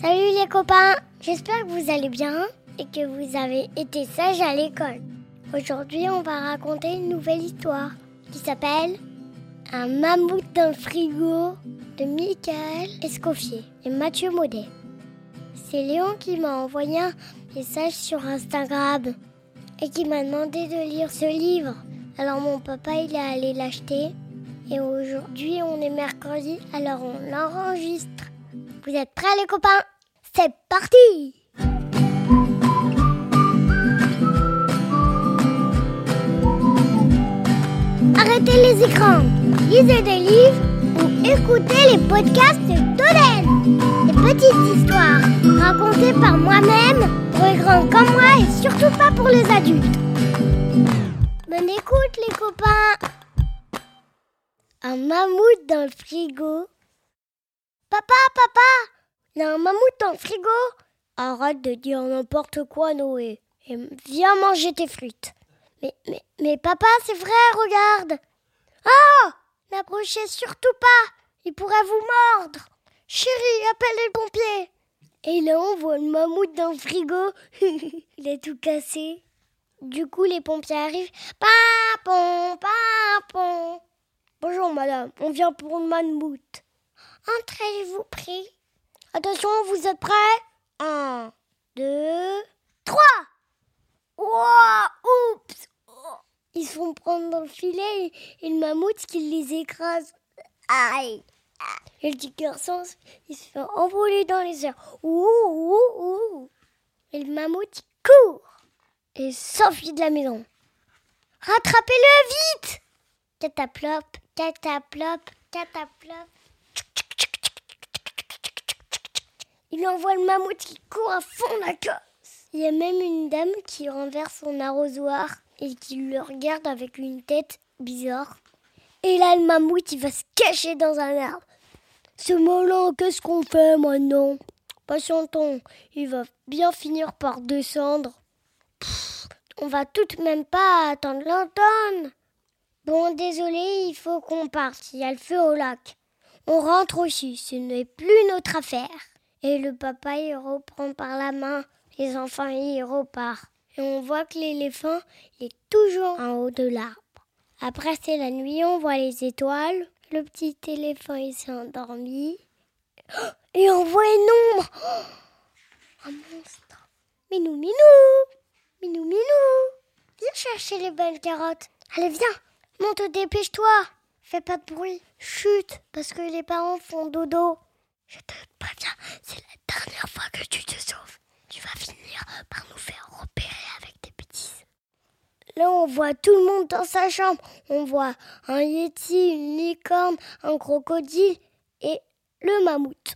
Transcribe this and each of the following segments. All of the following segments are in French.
Salut les copains, j'espère que vous allez bien et que vous avez été sages à l'école. Aujourd'hui, on va raconter une nouvelle histoire qui s'appelle Un mammouth dans le frigo de Michael Escoffier et Mathieu Maudet. C'est Léon qui m'a envoyé un message sur Instagram et qui m'a demandé de lire ce livre. Alors mon papa, il est allé l'acheter et aujourd'hui, on est mercredi, alors on l'enregistre. Vous êtes prêts les copains? C'est parti Arrêtez les écrans, lisez des livres ou écoutez les podcasts d'Oden. Des petites histoires racontées par moi-même pour les grands comme moi et surtout pas pour les adultes. Bonne écoute les copains un mammouth dans le frigo. Papa, papa, il y a un mammouth dans le frigo. Arrête de dire n'importe quoi, Noé. Et viens manger tes frites. Mais, mais, mais papa, c'est vrai, regarde. Oh N'approchez surtout pas. Il pourrait vous mordre. Chérie, appelle les pompiers. Et là, on voit le mammouth dans le frigo. il est tout cassé. Du coup, les pompiers arrivent. Papon, papon. Bonjour madame, on vient pour le mammouth. Entrez, je vous prie. Attention, vous êtes prêts? Un, deux, trois Ouah, oups Ils se font prendre dans le filet et, le mammouth qui les écrase. Aïe Et le petit garçon, il se fait envoler dans les airs. Ouh, ouh, ouh Et le mammouth, court et s'enfuit de la maison. Rattrapez-le vite Cataplop, cataplop, cataplop. Il envoie le mammouth qui court à fond la cosse. Il y a même une dame qui renverse son arrosoir et qui le regarde avec une tête bizarre. Et là, le mammouth, il va se cacher dans un arbre. Ce molin, qu'est-ce qu'on fait maintenant? Patientons, il va bien finir par descendre. on va tout de même pas attendre l'automne. Bon, désolé, il faut qu'on parte. Il y a le feu au lac. On rentre aussi, ce n'est plus notre affaire. Et le papa, il reprend par la main. Les enfants, ils repartent. Et on voit que l'éléphant est toujours en haut de l'arbre. Après, c'est la nuit, on voit les étoiles. Le petit éléphant, il s'est endormi. Et on voit une ombre. un monstre. Minou, minou. Minou, minou. Viens chercher les belles carottes. Allez, viens. Monte, dépêche-toi Fais pas de bruit. Chute, parce que les parents font dodo. Je te préviens, c'est la dernière fois que tu te sauves. Tu vas finir par nous faire repérer avec tes bêtises. Là, on voit tout le monde dans sa chambre. On voit un yeti, une licorne, un crocodile et le mammouth.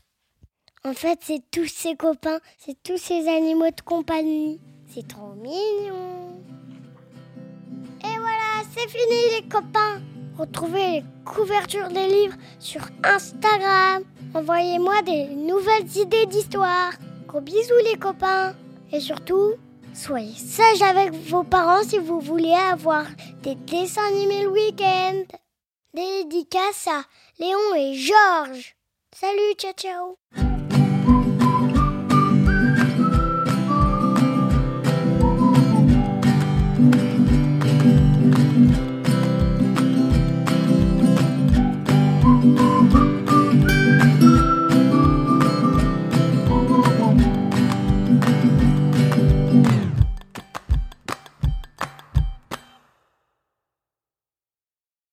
En fait, c'est tous ses copains, c'est tous ses animaux de compagnie. C'est trop mignon c'est fini les copains. Retrouvez les couvertures des livres sur Instagram. Envoyez-moi des nouvelles idées d'histoire. Gros bisous les copains. Et surtout, soyez sages avec vos parents si vous voulez avoir des dessins animés le week-end. Dédicace à Léon et Georges. Salut, ciao ciao.